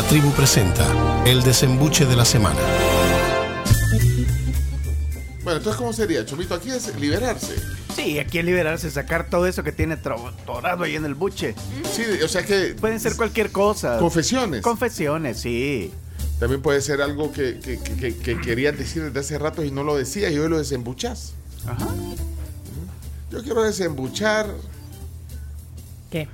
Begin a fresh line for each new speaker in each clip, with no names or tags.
La tribu presenta el desembuche de la semana.
Bueno, entonces, ¿cómo sería? Chomito, aquí es liberarse.
Sí, aquí es liberarse, sacar todo eso que tiene torado ahí en el buche.
Sí, o sea que
Pueden ser cualquier cosa.
confesiones.
Confesiones, sí.
También puede ser algo que, que, que- que- que querías decir desde hace rato y no lo decías y hoy lo desembuchás.
Ajá.
Yo quiero desembuchar.
¿Qué?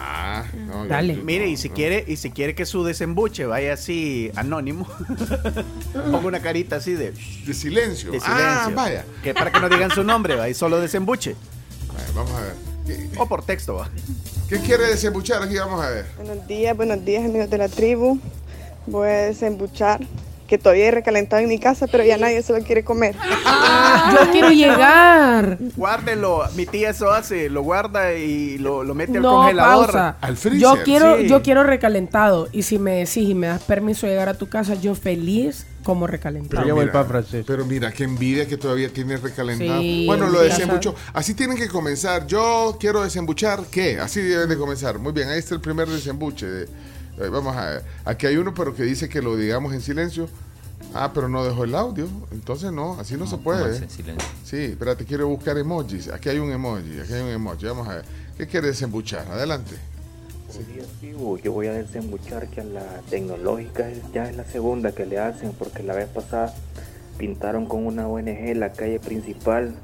Ah, no,
Dale.
yo-
Mire, y si quiere, y si quiere que su desembuche vaya así anónimo, ponga una carita así de,
De silencio.
de silencio.
Ah, vaya.
Que para que no digan su nombre, va, y solo desembuche.
Vaya, Vamos a ver. ¿Qué,
O por texto, va.
qué quiere desembuchar aquí? Vamos a ver.
Buenos días, buenos días amigos de la tribu. Voy a desembuchar que todavía hay recalentado en mi casa, pero ya nadie se lo quiere comer.
Yo quiero llegar.
Guárdelo, mi tía eso hace, lo guarda y lo, lo mete al
No,
congelador.
pausa.
Al freezer,
Yo quiero,
sí.
yo quiero recalentado. Y si me decís y me das permiso de llegar a tu casa, yo feliz como recalentado.
Voy
mira,
francés.
Pero mira, qué envidia que todavía tiene recalentado.
Sí,
bueno, lo desembuchó. Así tienen que comenzar. Yo quiero desembuchar, ¿qué? Así deben de comenzar. Muy bien, ahí está el primer desembuche. de- vamos a ver. Aquí hay uno, pero que dice que lo digamos en silencio. Ah, pero no dejó el audio. Entonces no, así no, se puede. ¿eh? Sí, espérate, quiero buscar emojis. Aquí hay un emoji, aquí hay un emoji. Vamos a ver. ¿Qué quiere desembuchar? Adelante.
Tribu. Yo voy a desembuchar que a la tecnológica ya es la segunda que le hacen porque la vez pasada pintaron con una ONG la calle principal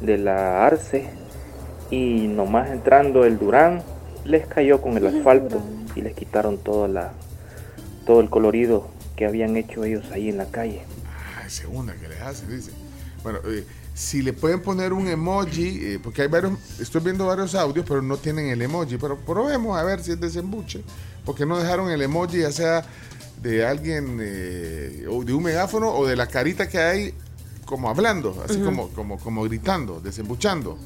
de la Arce y nomás entrando el Durán les cayó con el asfalto y les quitaron toda la, todo el colorido que habían hecho ellos ahí en la calle.
Ah, es segunda que les hace, dice. Bueno, eh, si le pueden poner un emoji, eh, porque hay varios, estoy viendo varios audios, pero no tienen el emoji, pero probemos a ver si es desembuche, porque no dejaron el emoji, ya sea de alguien, eh, o de un megáfono, o de la carita que hay como hablando, así como, como, como gritando, desembuchando.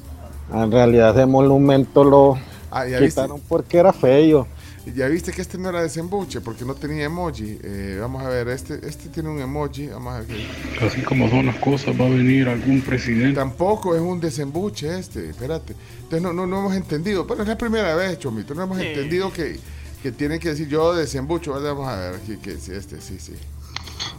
En realidad ese monumento lo
Ah, viste,
quitaron porque era feo.
Ya viste que este no era desembuche, porque no tenía emoji. Eh, vamos a ver, este, este tiene un emoji, vamos a ver. qué-
Así como son las cosas, va a venir algún presidente.
Tampoco es un desembuche este, espérate. Entonces no, no, no hemos entendido, pero es la primera vez, Chomito, no hemos entendido que, que tienen que decir yo desembucho, ¿verdad? vamos a ver aquí, que sí, este, sí, sí.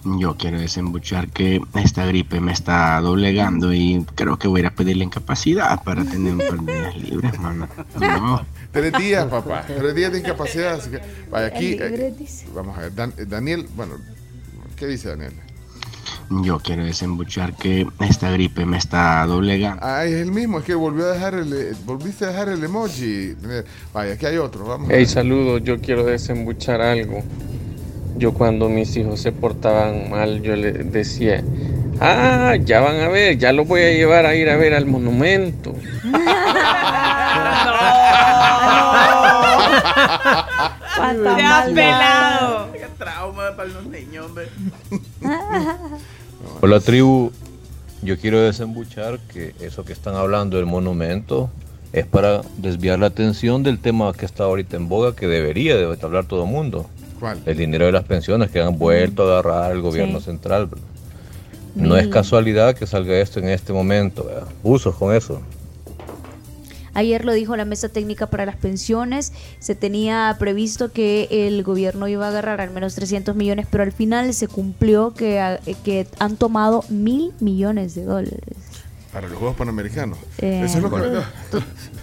Yo quiero desembuchar que esta gripe me está doblegando y creo que voy a ir a pedir la incapacidad para tener un par de días libres, mano. No.
Tres días, papá, tres días de incapacidad, así que, vaya aquí, eh, vamos a ver, Dan- eh, Daniel, bueno, ¿qué dice Daniel?
Yo quiero desembuchar que esta gripe me está doblegando.
Ah, es el mismo, es que volvió a dejar el, eh, volviste a dejar el emoji. Vaya, aquí hay otro, vamos
Hey, saludos, yo quiero desembuchar algo. Yo cuando mis hijos se portaban mal, yo les decía, ah, ya van a ver, ya los voy a llevar a ir a ver al monumento.
Te has pelado.
Qué trauma para los niños, hombre.
Hola tribu, yo quiero desembuchar que eso que están hablando del monumento es para desviar la atención del tema que está ahorita en boga, que debería de hablar todo el mundo.
¿Cuál?
El dinero de las pensiones que han vuelto a agarrar el gobierno
Sí.
central. No es casualidad que salga esto en este momento. ¿verdad? Usos con eso.
Ayer lo dijo la mesa técnica para las pensiones. Se tenía previsto que el gobierno iba a agarrar al menos 300 millones, pero al final se cumplió que, a- que han tomado mil millones de dólares.
Para los Juegos Panamericanos.
Eh,
Eso es lo que...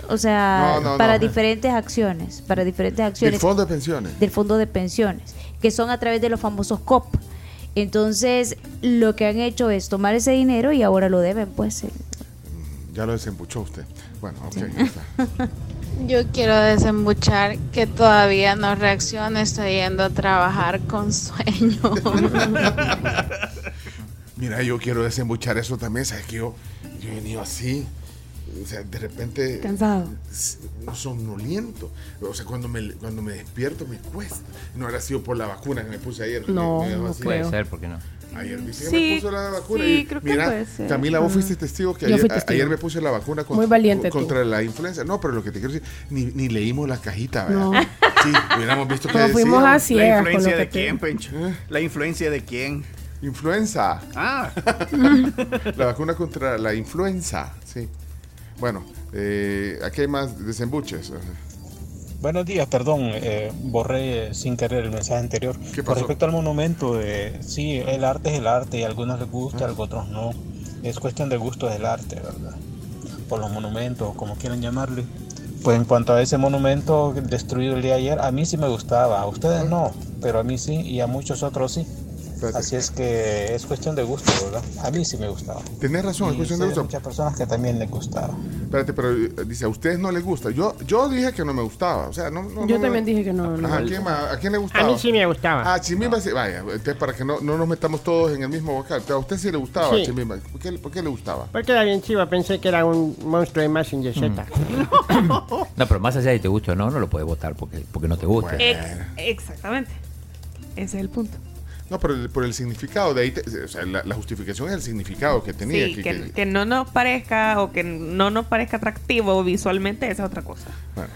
O sea,
No, no,
para
no.
diferentes acciones, para diferentes acciones
fondo de pensiones.
del fondo de pensiones, que son a través de los famosos COP. Entonces, lo que han hecho es tomar ese dinero y ahora lo deben, pues. eh,
Ya lo desembuchó usted. Bueno, ok, ya está.
Yo quiero desembuchar que todavía no reacciona, estoy yendo a trabajar con sueño.
Mira, yo quiero desembuchar eso también. ¿Sabes que yo, yo he venido así? O sea, de repente.
Cansado.
Somnoliento. O sea, cuando me, cuando me despierto me cuesta. No habrá sido por la vacuna que me puse ayer.
No,
me, me
no. Puede
ser, ¿por qué no?
Ayer viste
Sí,
me puso la vacuna.
sí,
y
creo que
mira,
puede ser.
Camila, vos
Ah.
fuiste testigo que ayer,
testigo.
ayer me puse la vacuna con-
Muy valiente tú.
contra la influenza. No, pero lo que te quiero decir, ni, ni leímos la cajita, ¿verdad?
No.
Sí, hubiéramos visto que
Como fuimos a
¿La
con lo
influencia de quién, Pencho? ¿La influencia de quién?
Influenza.
Ah,
La vacuna contra la influenza, sí. Bueno, eh, aquí hay más desembuches.
Buenos días, perdón, eh, borré sin querer el mensaje anterior.
¿Qué
Con
pasó?
respecto al monumento, eh, sí, el arte es el arte y a algunos les gusta, a otros no. Es cuestión de gusto del arte, ¿verdad? Por los monumentos, como quieran llamarle. Pues en cuanto a ese monumento destruido el día de ayer, a mí sí me gustaba, a ustedes no, pero a mí sí y a muchos otros sí. Así es que es cuestión de gusto, ¿verdad? A mí sí me gustaba.
Tenés razón, es
Y
cuestión de gusto.
muchas personas que también les gustaba.
Espérate, pero eh, dice, a ustedes no les gusta. Yo, yo dije que no me gustaba. O sea, no, no-
Yo
no me-
también dije que no. no.
Ajá, ¿a, quién más? ¿A quién le gustaba?
A mí sí me gustaba.
Ah, Chimimba sí. Vaya, entonces para que no, no nos metamos todos en el mismo vocal. A usted sí le gustaba
Sí.
Chimimba. ¿Por qué, por qué le gustaba?
Porque era bien chiva, pensé que era un monstruo de Massinger Z.
No, pero más allá de te guste o no, no lo puedes votar porque, porque no te gusta.
Ex- exactamente. Ese es el punto.
No, pero el- por el significado de ahí, te- o sea, la, la justificación es el significado que tenía.
Sí,
que-
que,
que-
que no nos parezca o que no nos parezca atractivo visualmente, esa es otra cosa.
bueno.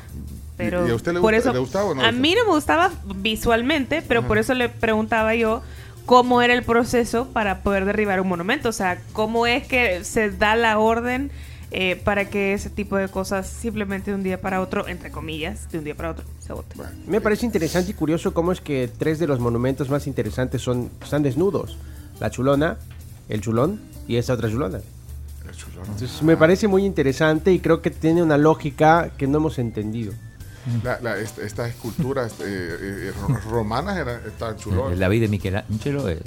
Pero
¿Y a usted le,
por
gusta-
eso,
le gustaba o no?
a mí no me gustaba visualmente, pero por eso le preguntaba yo cómo era el proceso para poder derribar un monumento. O sea, cómo es que se da la orden eh, para que ese tipo de cosas simplemente de un día para otro, entre comillas, de un día para otro,
Me parece interesante y curioso cómo es que tres de los monumentos más interesantes son están desnudos. La chulona, el chulón y esa otra chulona. Entonces me parece muy interesante y creo que tiene una lógica que no hemos entendido.
La- la- est- estas esculturas eh, eh, ro- romanas eran, estaban chulones.
El David de Michelangelo es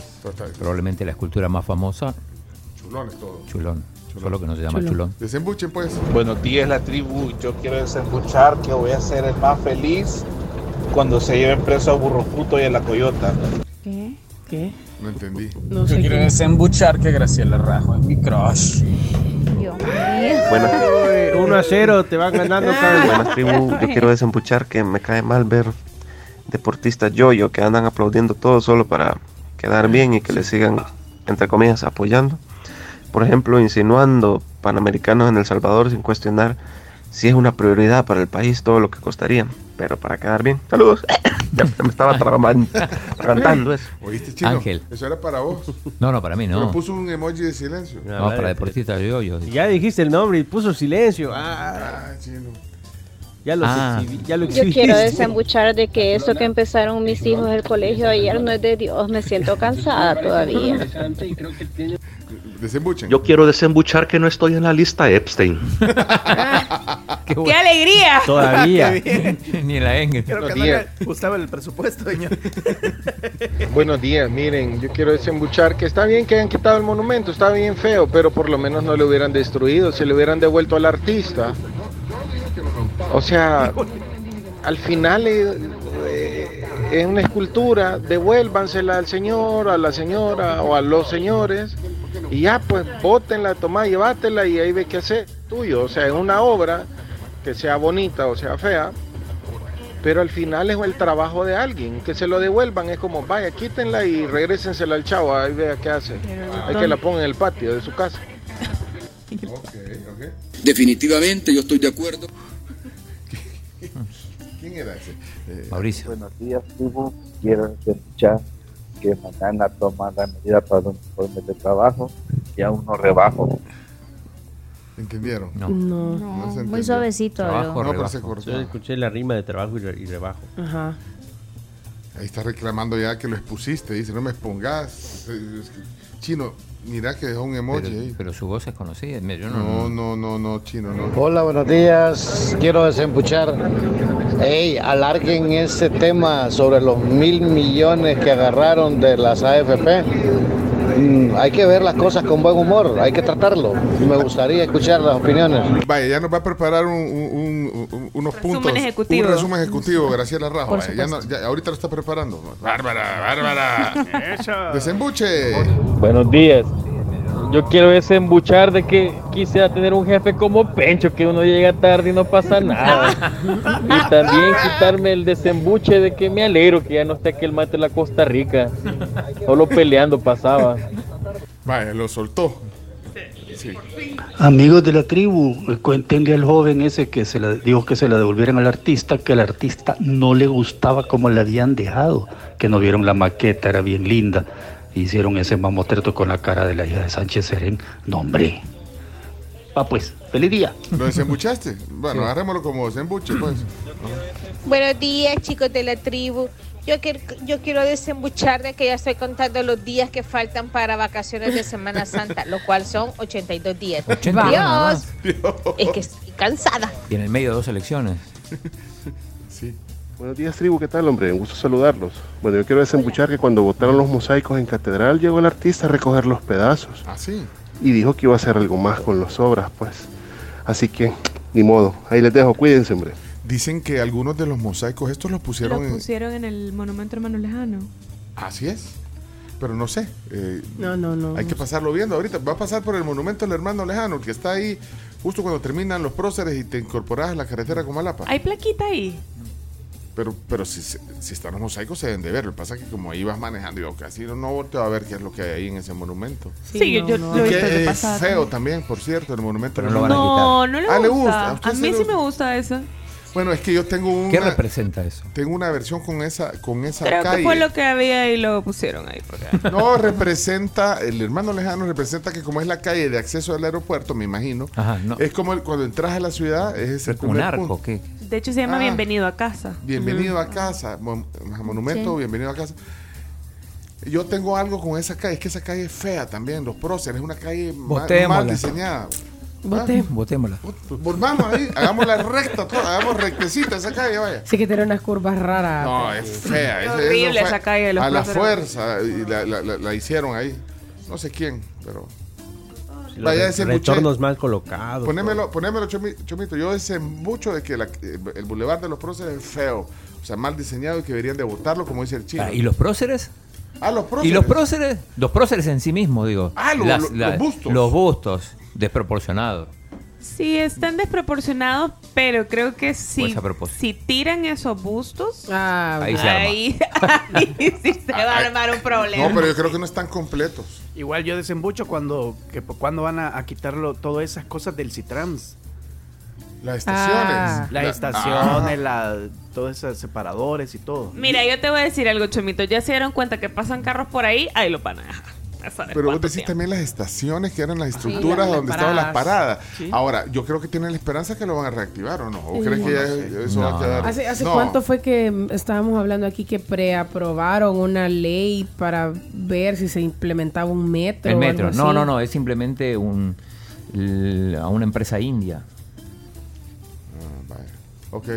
probablemente la escultura más famosa.
Chulones todos.
Chulón. Solo que no se llama chulón.
Desembuchen, pues.
Buenos días, la tribu. Yo quiero desembuchar que voy a ser el más feliz cuando se lleven preso a Burro Puto y a la Coyota.
¿Qué?
¿Qué?
No entendí.
No
Yo quiero desembuchar que Graciela Rajo es mi crush.
Buenas,
1 a 0, te van ganando cada
buenas tribu. Yo quiero desembuchar que me cae mal ver deportistas yo-yo que andan aplaudiendo todo solo para quedar bien y que le sigan, entre comillas, apoyando. Por ejemplo, insinuando panamericanos en El Salvador sin cuestionar si es una prioridad para el país todo lo que costaría, pero para quedar bien. Saludos. Ya me estaba trabando, cantando eso.
¿Oíste, Chino?
Ángel.
Eso era para vos.
No, no, para mí
Pero
no.
puso un emoji de silencio.
No, para deportistas yo, yo.
Ya dijiste el nombre y puso silencio. Ah,
Ah, Chino.
Ya lo,
Ah.
exhibí- ya lo
Yo quiero desembuchar de que eso que empezaron mis hijos el colegio ayer no es de Dios. Me siento cansada todavía.
Desembuchen.
Yo quiero desembuchar que no estoy en la lista Epstein.
¡Qué, alegría!
Todavía.
Qué.
Ni en la Engel.
Creo que
Buenos
no
días.
le gustaba el presupuesto, señor.
Buenos días, miren, yo quiero desembuchar que está bien que hayan quitado el monumento, está bien feo, pero por lo menos no lo hubieran destruido, se le hubieran devuelto al artista. O sea, al final eh, eh, es una escultura, devuélvansela al señor, a la señora o a los señores y ya pues bótenla, tomá, llévatela y ahí ve qué hacer tuyo. O sea, es una obra que sea bonita o sea fea, pero al final es el trabajo de alguien, que se lo devuelvan, es como, vaya, quítenla y regrésensela al chavo, ahí vea qué hace. Hay que la ponga en el patio de su casa.
Definitivamente, yo estoy de acuerdo.
¿Quién era ese? Eh,
Mauricio.
Buenos días, tribu. Quiero escuchar que mañana toman la medida para los informes de trabajo y aún no rebajo.
¿Entendieron?
No.
No.
muy suavecito.
Trabajo.
No, pero se
rebajo.
cortó.
Yo escuché la rima de trabajo y, re- y rebajo.
Ajá.
Ahí está reclamando ya que lo expusiste. Dice, no me expongas. Eh, Chino, mira que dejó un emoji
Pero,
ahí.
pero su voz es conocida. Mira, Yo no,
No, no, no, no, Chino, no.
Hola, buenos días. Quiero desembuchar. Ey, alarguen ese tema sobre los mil millones que agarraron de las AFP. Mm, hay que ver las cosas con buen humor, hay que tratarlo. Me gustaría escuchar las opiniones.
Vaya, ya nos va a preparar un- un- un- unos
Resumen
puntos.
ejecutivo.
Un resumen ejecutivo, Graciela Rajo.
Por
Vaya, ya no-
supuesto.
ya- ahorita lo está preparando. Bárbara, Bárbara. Desembuche.
Buenos días. Yo quiero desembuchar de que quisiera tener un jefe como Pencho, que uno llega tarde y no pasa nada. Y también quitarme el desembuche de que me alegro que ya no esté aquel mate de la Costa Rica. Solo peleando pasaba.
Vaya, lo soltó. Sí.
Amigos de la tribu, eh, cuéntenle al joven ese que se la, dijo que se la devolvieran al artista, que al artista no le gustaba como la habían dejado, que no vieron la maqueta, era bien linda. Hicieron ese mamotreto con la cara de la hija de Sánchez Serén. No, hombre. Va pues, feliz día.
¿Lo desembuchaste? Bueno,
Sí.
agarrémoslo como desembuche, pues.
Buenos días, chicos de la tribu. Yo quiero, yo quiero desembuchar de que ya estoy contando los días que faltan para vacaciones de Semana Santa, lo cual son 82 días.
80 días nada
Dios, es que estoy cansada.
Y en el medio de dos elecciones.
Sí.
Buenos días, tribu, ¿qué tal, hombre? Un gusto saludarlos. Bueno, yo quiero desembuchar que cuando botaron los mosaicos en Catedral, llegó el artista a recoger los pedazos.
¿Ah, sí?
Y dijo que iba a hacer algo más con las obras, pues. Así que, ni modo. Ahí les dejo, cuídense, hombre.
Dicen que algunos de los mosaicos estos los pusieron en...
pusieron en el monumento hermano lejano.
Así es. Pero no sé. eh,
No, no, no.
Hay que pasarlo viendo ahorita. Va a pasar por el monumento del hermano lejano, que está ahí justo cuando terminan los próceres y te incorporas a la carretera con Malapa.
¿Hay plaquita ahí?
Pero, pero si, se- si están los mosaicos se deben de ver. Lo que pasa es que como ahí vas manejando, yo casi no, no volteo a ver qué es lo que hay ahí en ese monumento.
Sí, Sí, yo- no, yo no. lo he
Y que es feo también, por cierto, el monumento.
Pero no lo van a
No, no le
Ah,
gusta.
¿le gusta? ¿A
A
sí
mí
le
sí
gusta?
me gusta eso.
Bueno, es que yo tengo una...
¿Qué representa eso?
Tengo una versión con esa, con esa
Creo
calle.
que fue lo que había y lo pusieron ahí. porque-
No, representa, el hermano lejano representa que como es la calle de acceso al aeropuerto, me imagino,
Ajá, no.
es como el- cuando entras a la ciudad, es ese
Un arco,
punto.
¿qué?
De hecho, se llama
Ah.
Bienvenido a casa.
Bienvenido a casa, mon- monumento,
Sí.
bienvenido a casa. Yo tengo algo con esa calle, es que esa calle es fea también, los próceres, es una calle mal diseñada.
Bote.
Botémosla.
Volvamos ahí, hagámosla recta, toda, hagamos rectecita esa calle, vaya.
Sí que tiene unas curvas raras.
No, es fea. Esa-
horrible
fue
esa calle de los
A la fuerza, y la, la- la- la hicieron ahí. No sé quién, pero...
Los
Vaya, desembuché.
retornos mal colocados.
Ponémelo, ponémelo Chomi- Chomito. Yo desembucho de que la- el Boulevard de los Próceres es feo. O sea, mal diseñado y que deberían de botarlo, como dice el chino.
Ah, ¿Y los próceres?
Ah, los próceres.
¿Y los próceres? Los próceres en sí mismos, digo.
Ah, lo- lo- los bustos.
Los bustos, desproporcionados.
Sí, están desproporcionados, pero creo que si,
Pues a propósito.
si tiran esos bustos,
Ahí se arma.
ahí, ahí sí se va a armar un problema.
No, pero yo creo que no están completos.
Igual yo desembucho cuando, que, cuando van a, a quitarlo todas esas cosas del Citrans.
Las
estaciones. Las
La-
estaciones,
Ah.
la, todos esos separadores y todo.
Mira, yo te voy a decir algo, Chomito. Ya se dieron cuenta que pasan carros por ahí, ahí lo van a dejar.
Pero vos decís
tiempo.
también las estaciones que eran las estructuras donde estaban las
paradas. Sí.
Ahora, yo creo que tienen la esperanza que lo van a reactivar o no. ¿O
Sí.
crees que ya
No
eso va a quedar?
¿Hace, hace
No.
cuánto fue que estábamos hablando aquí que preaprobaron una ley para ver si se implementaba un metro?
El
o
metro.
algo
No,
así?
no, no. Es simplemente un, l- a una empresa india.
Ok.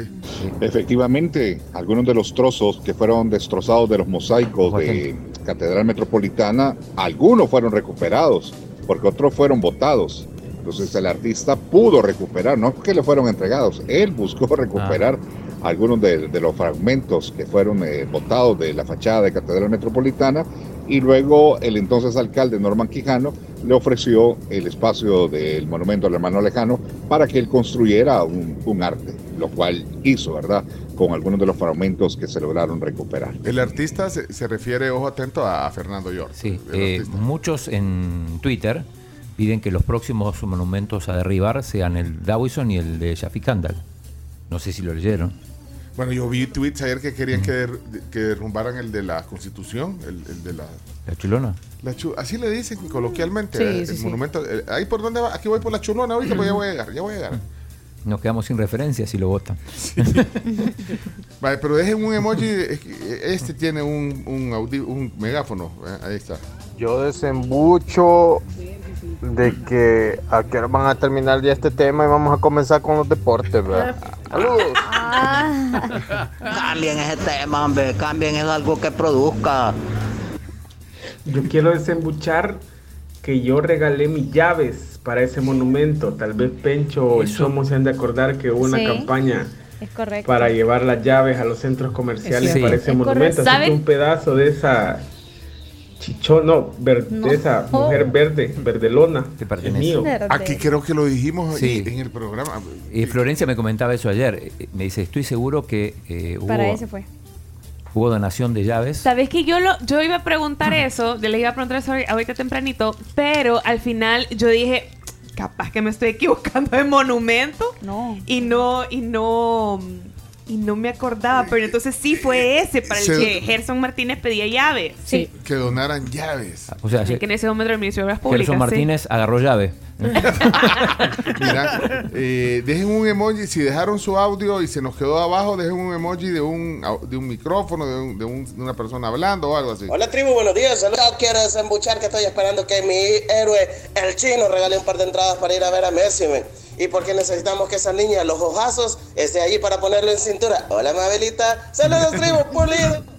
Efectivamente, algunos de los trozos que fueron destrozados de los mosaicos de Catedral Metropolitana, algunos fueron recuperados, porque otros fueron botados. Entonces el artista pudo recuperar, no que le fueron entregados, él buscó recuperar algunos de, de los fragmentos que fueron eh, botados de la fachada de Catedral Metropolitana y luego el entonces alcalde Norman Quijano le ofreció el espacio del monumento al hermano lejano para que él construyera un, un arte, lo cual hizo, ¿verdad? Con algunos de los fragmentos que se lograron recuperar.
El artista se, se refiere, ojo atento, a, Fernando York.
Sí, eh, muchos en Twitter piden que los próximos monumentos a derribar sean el Dawison y el de Shafi Kandal. No sé si lo leyeron.
Bueno, yo vi tweets ayer que querían que, der- que derrumbaran el de la Constitución, el, el de la...
¿La chulona?
la chu- así le dicen coloquialmente,
Sí,
eh,
sí,
el
sí.
monumento. eh, ahí por donde va, aquí voy por la chulona ahorita, pues ya voy a llegar, ya voy a llegar.
Nos quedamos sin referencia si lo votan.
Vale, pero dejen un emoji, este tiene un, un, audi- un megáfono, eh, ahí está.
Yo desembucho de que a qué hora van a terminar ya este tema y vamos a comenzar con los deportes, ¿verdad? Saludos.
Cambien ese tema, hombre, cambien es algo que produzca.
Yo quiero desembuchar que yo regalé mis llaves para ese monumento. Tal vez Pencho o el Chomo se han de acordar que hubo una
Sí.
campaña
Es correcto.
para llevar las llaves a los centros comerciales
Es
para ese
Es
monumento.
correcto.
Así que un pedazo de esa chichón, no, ver-
No.
de esa mujer verde, verdelona, es mío.
Aquí creo que lo dijimos
Sí.
en el programa.
Y Florencia me comentaba eso ayer. Eh, Me dice, estoy seguro que eh, hubo,
Para ese fue.
Hubo donación de llaves.
Sabes que yo lo, yo iba a preguntar eso, yo le iba a preguntar eso ahori- ahorita tempranito, pero al final yo dije, capaz que me estoy equivocando de monumento.
No.
Y no, y no, y no me acordaba, pero entonces sí fue ese para el
Se-
que Gerson Martínez pedía llaves. Sí.
Que donaran llaves.
O sea,
que en ese momento el Ministerio de Obras Públicas.
Gerson
sí.
Martínez agarró llave.
Mira, eh, dejen un emoji, si dejaron su audio y se nos quedó abajo, dejen un emoji de un, de un micrófono, de, un- de un- de una persona hablando o algo así.
Hola tribu, buenos días. Saludos. Quiero desembuchar que estoy esperando que mi héroe, el chino, regale un par de entradas para ir a ver a Messi. men. Y porque necesitamos que esa niña, los ojazos, esté allí para ponerlo en cintura. Hola, Mabelita. Saludos, tribu, pulido.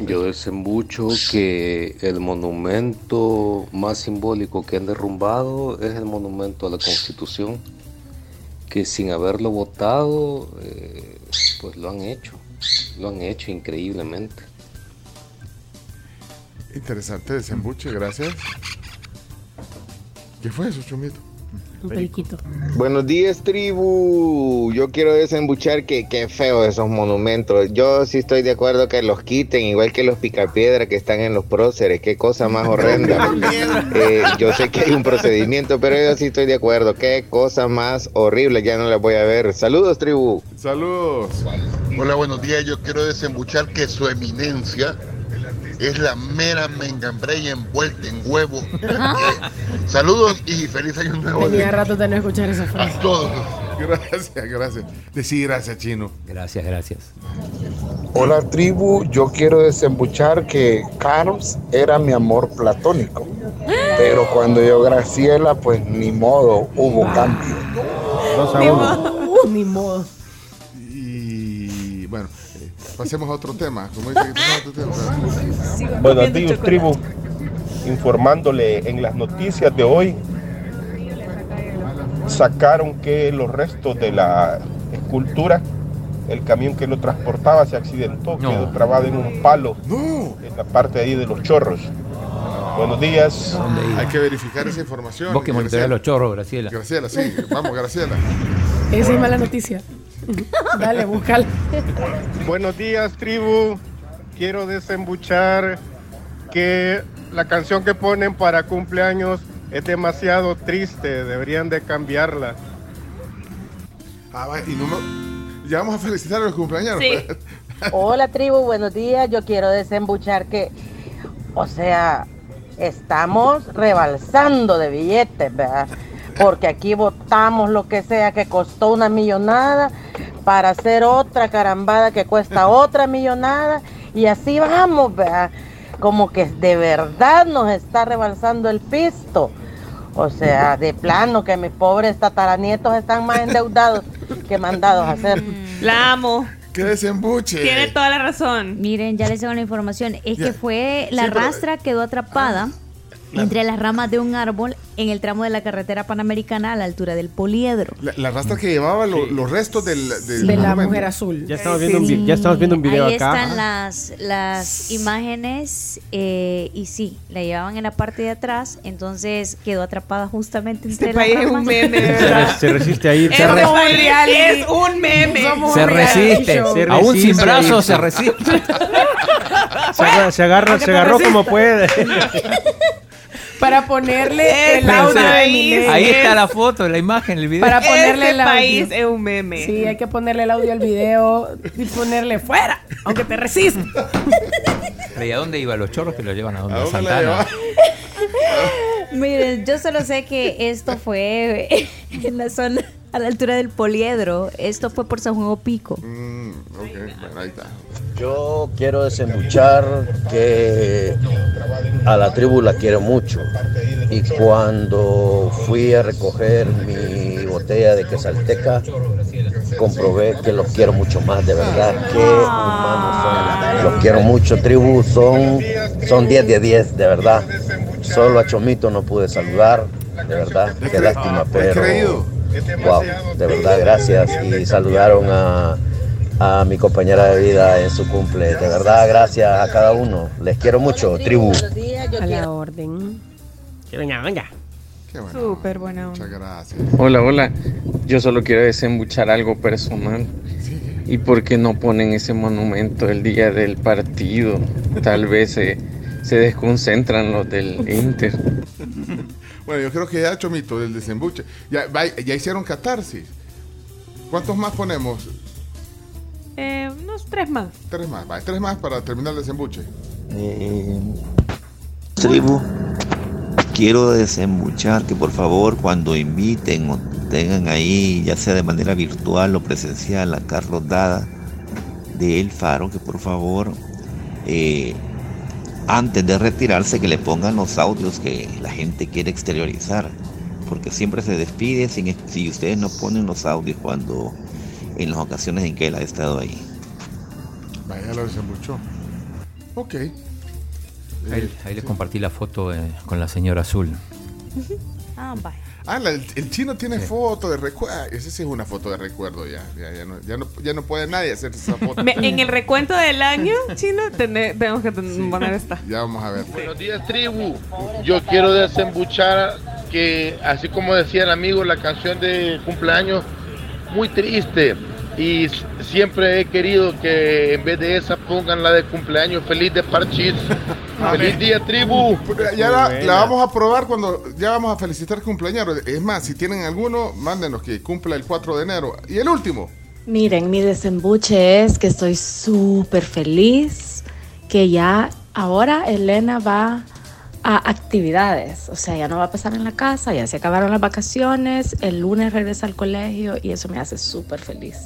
Yo desembucho que el monumento más simbólico que han derrumbado es el monumento a la Constitución, que sin haberlo votado, eh, pues lo han hecho, lo han hecho increíblemente.
Interesante desembuche, gracias. ¿Qué fue eso, Chumito?
Un periquito.
Buenos días, tribu. Yo quiero desembuchar que qué feo esos monumentos. Yo sí estoy de acuerdo que los quiten, igual que los picapiedra que están en los próceres. Qué cosa más horrenda. Eh, yo sé que hay un procedimiento, pero yo sí estoy de acuerdo. Qué cosa más horrible. Ya no las voy a ver. Saludos, tribu.
Saludos.
Hola, buenos días. Yo quiero desembuchar que su eminencia es la mera mengambrella envuelta en huevo. Eh, Saludos y feliz año nuevo.
Tenía rato de no escuchar esa frase.
A todos.
Gracias, gracias. Decí gracias, Chino.
Gracias, gracias.
Hola tribu, yo quiero desembuchar que Carms era mi amor platónico. Pero cuando yo Graciela, pues ni modo, hubo cambio.
Dos a Ni uno. modo. Ni modo.
Pasemos a otro tema. Como dice, pasemos a otro tema.
Buenos días, tribu. Informándole en las noticias de hoy, sacaron que los restos de la escultura, el camión que lo transportaba se accidentó, quedó trabado en un palo en la parte ahí de los chorros. Buenos días.
Hay que verificar esa información.
Vos que monitoreás los chorros, Graciela.
Graciela, sí. Vamos, Graciela.
Esa es mala noticia. Dale, búscala.
Buenos días, tribu. Quiero desembuchar que la canción que ponen para cumpleaños es demasiado triste. Deberían de cambiarla.
Ah, y no me- Ya vamos a felicitar a los cumpleaños.
Hola tribu, buenos días. Yo quiero desembuchar que, o sea, estamos rebalsando de billetes, ¿verdad? Porque aquí votamos lo que sea que costó una millonada para hacer otra carambada que cuesta otra millonada y así vamos, ¿verdad? Como que de verdad nos está rebalsando el pisto. O sea, de plano que mis pobres tataranietos están más endeudados que mandados a hacer.
La amo.
¡Qué desembuche!
Tiene toda la razón.
Miren, ya les tengo la información. Es
Ya.
que fue la
Sí, pero-
rastra quedó atrapada entre las ramas de un árbol en el tramo de la carretera panamericana a la altura del poliedro.
La, la rastra que llevaba lo- los restos del, del
De la mujer azul.
Ya estamos viendo un, vi- ya estamos viendo un video
Ahí
acá.
están las, las imágenes eh, y sí, la llevaban en la parte de atrás, entonces quedó atrapada justamente entre
Este
las
país es
ramas.
un meme,
Se,
verdad.
re- se resiste a ir.
Es un es un meme.
Se resiste.
Se
Aún sin
resiste
brazos se resiste.
Se, agarra- se agarró como puede.
Para ponerle el audio de Eminem.
Ahí está la foto, la imagen, el video.
Para ponerle el audio.
es un meme.
Sí, hay que ponerle el audio al video y ponerle fuera, aunque te resista.
Pero ¿Y a dónde iban los chorros que los llevan a dónde?
¿A
Santana.
Miren, yo solo sé que esto fue en la zona a la altura del poliedro. Esto fue por San Juan Pico.
Mm, ok, bueno, ahí está.
Yo quiero desembuchar que a la tribu la quiero mucho. Y cuando fui a recoger mi botella de quesalteca, comprobé que los quiero mucho más, de verdad. Qué humanos son. Los quiero mucho, tribu. Son, son 10 de 10, de verdad. Solo a Chomito no pude saludar, de verdad. Qué lástima, pero. Wow, de verdad, gracias. Y saludaron a, a mi compañera de vida en su cumple. De verdad, gracias a cada uno. Les quiero mucho, tribu.
A la orden.
Que venga, venga.
Bueno.
Súper buena onda.
Muchas gracias.
Hola, hola. Yo solo quiero desembuchar algo personal. ¿Y por qué no ponen ese monumento el día del partido? Tal vez se, se desconcentran los del Inter.
Bueno, yo creo que ya, Chomito, del desembuche. Ya, ya hicieron catarsis. ¿Cuántos más ponemos?
Eh, unos tres más.
Tres más. Va, tres más para terminar el desembuche.
Eh, tribu, quiero desembuchar que por favor cuando inviten o tengan ahí, ya sea de manera virtual o presencial, a Carlos Dada de El Faro, que por favor, eh, antes de retirarse, que le pongan los audios que la gente quiere exteriorizar, porque siempre se despide sin, si ustedes no ponen los audios cuando en las ocasiones en que él ha estado ahí.
Vaya, lo desembuchó. Ok.
Ahí, ahí les compartí la foto eh, con la señora azul.
Ah, vaya.
Ah, la- el, el chino tiene foto de recuerdo. Esa sí es una foto de recuerdo ya. Ya, ya no, ya, no, ya no puede nadie hacer esa foto.
Me- en el recuento del año, chino, tene- tenemos que ten- poner esta.
Ya vamos a ver.
Buenos días, tribu. Yo quiero desembuchar que, así como decía el amigo, la canción de cumpleaños, muy triste. Y siempre he querido que en vez de esa pongan la de cumpleaños feliz de Parchis. ¡Feliz día, tribu!
Ya la, la vamos a probar cuando ya vamos a felicitar cumpleaños. Es más, si tienen alguno, mándenos que cumpla el 4 de enero. Y el último.
Miren, mi desembuche es que estoy súper feliz que ya ahora Elena va a actividades, o sea, ya no va a pasar en la casa, ya se acabaron las vacaciones, el lunes regresa al colegio y eso me hace súper feliz.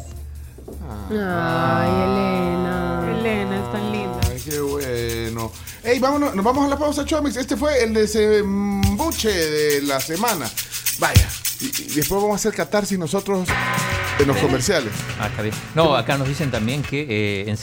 Ay, Elena.
Elena, es tan linda.
Qué bueno. Ey, vámonos, nos vamos a la pausa, Chomix. Este fue el desembuche de la semana. Vaya. Y, y después vamos a hacer catarsis nosotros en los comerciales.
Ah, está bien. No, acá nos dicen también que eh, en